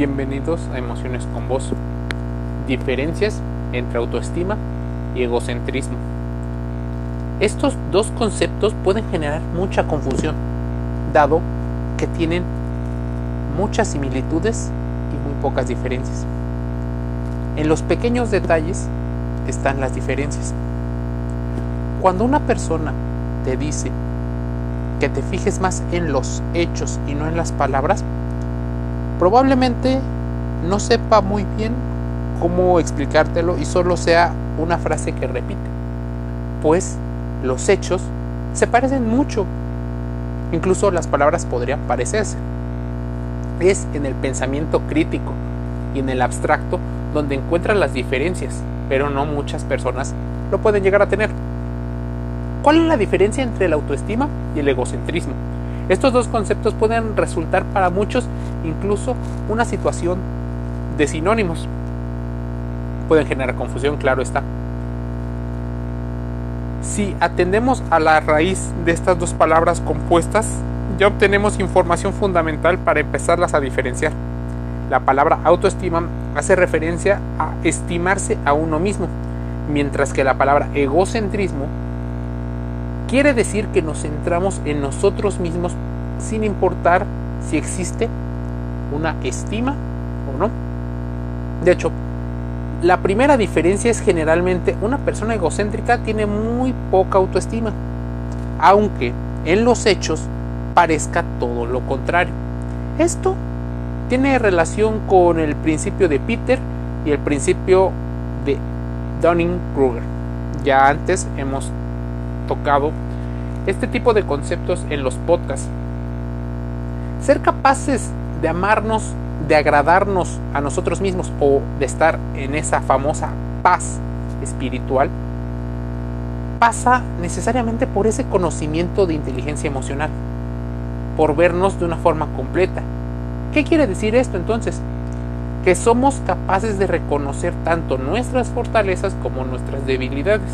Bienvenidos a Emociones con Vos. Diferencias entre autoestima y egocentrismo. Estos dos conceptos pueden generar mucha confusión, dado que tienen muchas similitudes y muy pocas diferencias. En los pequeños detalles están las diferencias. Cuando una persona te dice que te fijes más en los hechos y no en las palabras, probablemente no sepa muy bien cómo explicártelo y solo sea una frase que repite. Pues los hechos se parecen mucho. Incluso las palabras podrían parecerse. Es en el pensamiento crítico y en el abstracto donde encuentran las diferencias, pero no muchas personas lo pueden llegar a tener. ¿Cuál es la diferencia entre la autoestima y el egocentrismo? Estos dos conceptos pueden resultar para muchos incluso una situación de sinónimos. Pueden generar confusión, claro está. Si atendemos a la raíz de estas dos palabras compuestas, ya obtenemos información fundamental para empezarlas a diferenciar. La palabra autoestima hace referencia a estimarse a uno mismo, mientras que la palabra egocentrismo quiere decir que nos centramos en nosotros mismos sin importar si existe una estima o no. De hecho, la primera diferencia es generalmente una persona egocéntrica tiene muy poca autoestima, aunque en los hechos parezca todo lo contrario. Esto tiene relación con el principio de Peter y el principio de Dunning-Kruger. Ya antes hemos tocado este tipo de conceptos en los podcasts. Ser capaces de amarnos, de agradarnos a nosotros mismos o de estar en esa famosa paz espiritual, pasa necesariamente por ese conocimiento de inteligencia emocional, por vernos de una forma completa. ¿Qué quiere decir esto entonces? Que somos capaces de reconocer tanto nuestras fortalezas como nuestras debilidades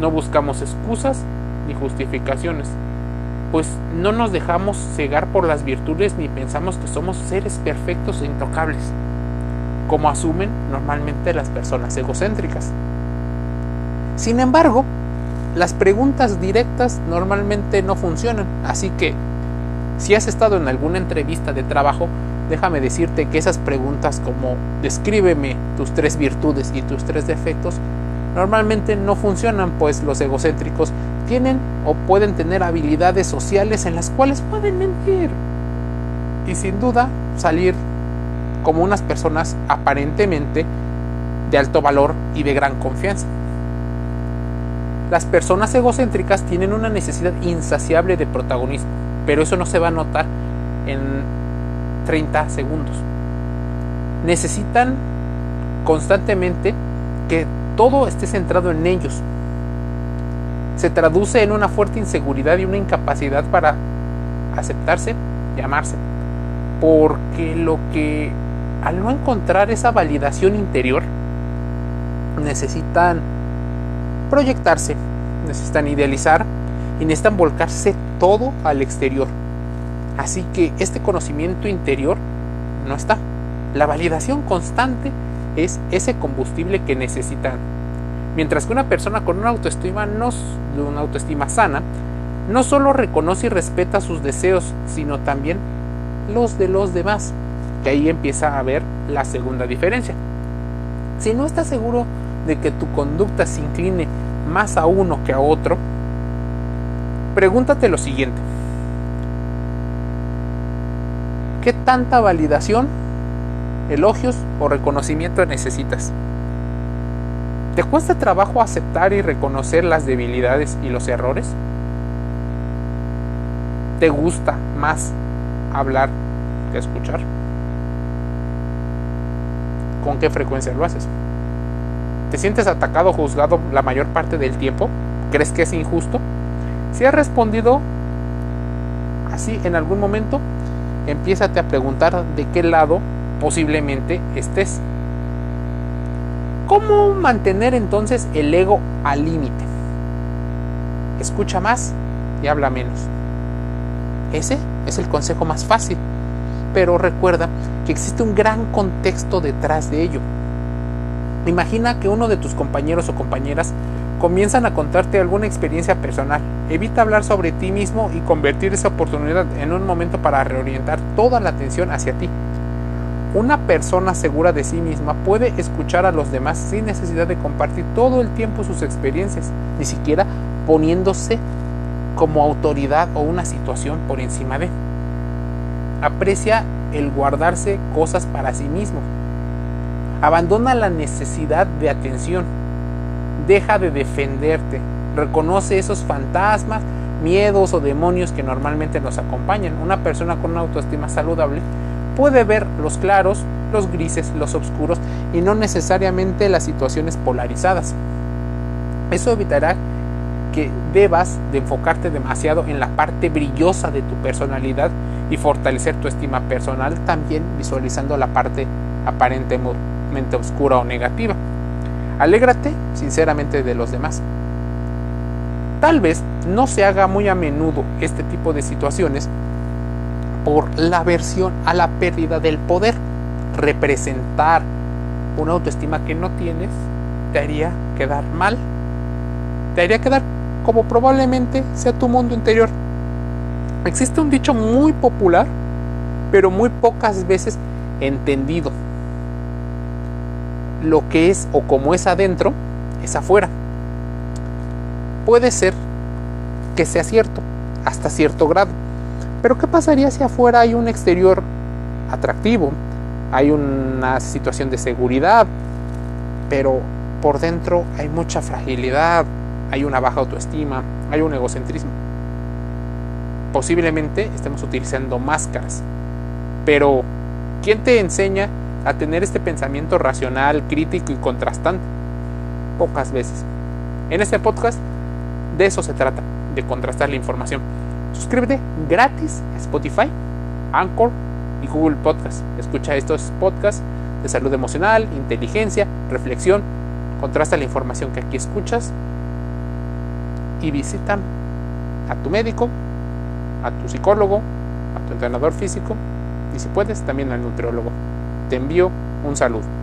no buscamos excusas ni justificaciones, pues no nos dejamos cegar por las virtudes ni pensamos que somos seres perfectos e intocables, como asumen normalmente las personas egocéntricas. Sin embargo, las preguntas directas normalmente no funcionan, así que si has estado en alguna entrevista de trabajo, déjame decirte que esas preguntas como descríbeme tus tres virtudes y tus tres defectos normalmente no funcionan, pues los egocéntricos tienen o pueden tener habilidades sociales en las cuales pueden mentir y sin duda salir como unas personas aparentemente de alto valor y de gran confianza. Las personas egocéntricas tienen una necesidad insaciable de protagonismo, pero eso no se va a notar en 30 segundos. Necesitan constantemente que todo esté centrado en ellos. Se traduce en una fuerte inseguridad y una incapacidad para aceptarse y amarse. Porque lo que al no encontrar esa validación interior, necesitan proyectarse, necesitan idealizar y necesitan volcarse todo al exterior. Así que este conocimiento interior no está. La validación constante es ese combustible que necesitan. Mientras que una persona con una autoestima, no, una autoestima sana, no solo reconoce y respeta sus deseos, sino también los de los demás. Que ahí empieza a ver la segunda diferencia. Si no estás seguro de que tu conducta se incline más a uno que a otro, pregúntate lo siguiente. ¿Qué tanta validación elogios o reconocimiento necesitas. ¿Te cuesta trabajo aceptar y reconocer las debilidades y los errores? ¿Te gusta más hablar que escuchar? ¿Con qué frecuencia lo haces? ¿Te sientes atacado o juzgado la mayor parte del tiempo? ¿Crees que es injusto? Si has respondido así en algún momento, empiézate a preguntar de qué lado posiblemente estés. ¿Cómo mantener entonces el ego al límite? Escucha más y habla menos. Ese es el consejo más fácil. Pero recuerda que existe un gran contexto detrás de ello. Imagina que uno de tus compañeros o compañeras comienzan a contarte alguna experiencia personal. Evita hablar sobre ti mismo y convertir esa oportunidad en un momento para reorientar toda la atención hacia ti. Una persona segura de sí misma puede escuchar a los demás sin necesidad de compartir todo el tiempo sus experiencias, ni siquiera poniéndose como autoridad o una situación por encima de. Aprecia el guardarse cosas para sí mismo. Abandona la necesidad de atención. Deja de defenderte. Reconoce esos fantasmas, miedos o demonios que normalmente nos acompañan. Una persona con una autoestima saludable puede ver los claros, los grises, los oscuros y no necesariamente las situaciones polarizadas. Eso evitará que debas de enfocarte demasiado en la parte brillosa de tu personalidad y fortalecer tu estima personal también visualizando la parte aparentemente oscura o negativa. Alégrate sinceramente de los demás. Tal vez no se haga muy a menudo este tipo de situaciones por la aversión a la pérdida del poder. Representar una autoestima que no tienes te haría quedar mal, te haría quedar como probablemente sea tu mundo interior. Existe un dicho muy popular, pero muy pocas veces entendido. Lo que es o como es adentro, es afuera. Puede ser que sea cierto, hasta cierto grado. Pero ¿qué pasaría si afuera hay un exterior atractivo? Hay una situación de seguridad, pero por dentro hay mucha fragilidad, hay una baja autoestima, hay un egocentrismo. Posiblemente estemos utilizando máscaras, pero ¿quién te enseña a tener este pensamiento racional, crítico y contrastante? Pocas veces. En este podcast de eso se trata, de contrastar la información. Suscríbete gratis a Spotify, Anchor y Google Podcast. Escucha estos podcasts de salud emocional, inteligencia, reflexión. Contrasta la información que aquí escuchas y visitan a tu médico, a tu psicólogo, a tu entrenador físico y si puedes también al nutriólogo. Te envío un saludo.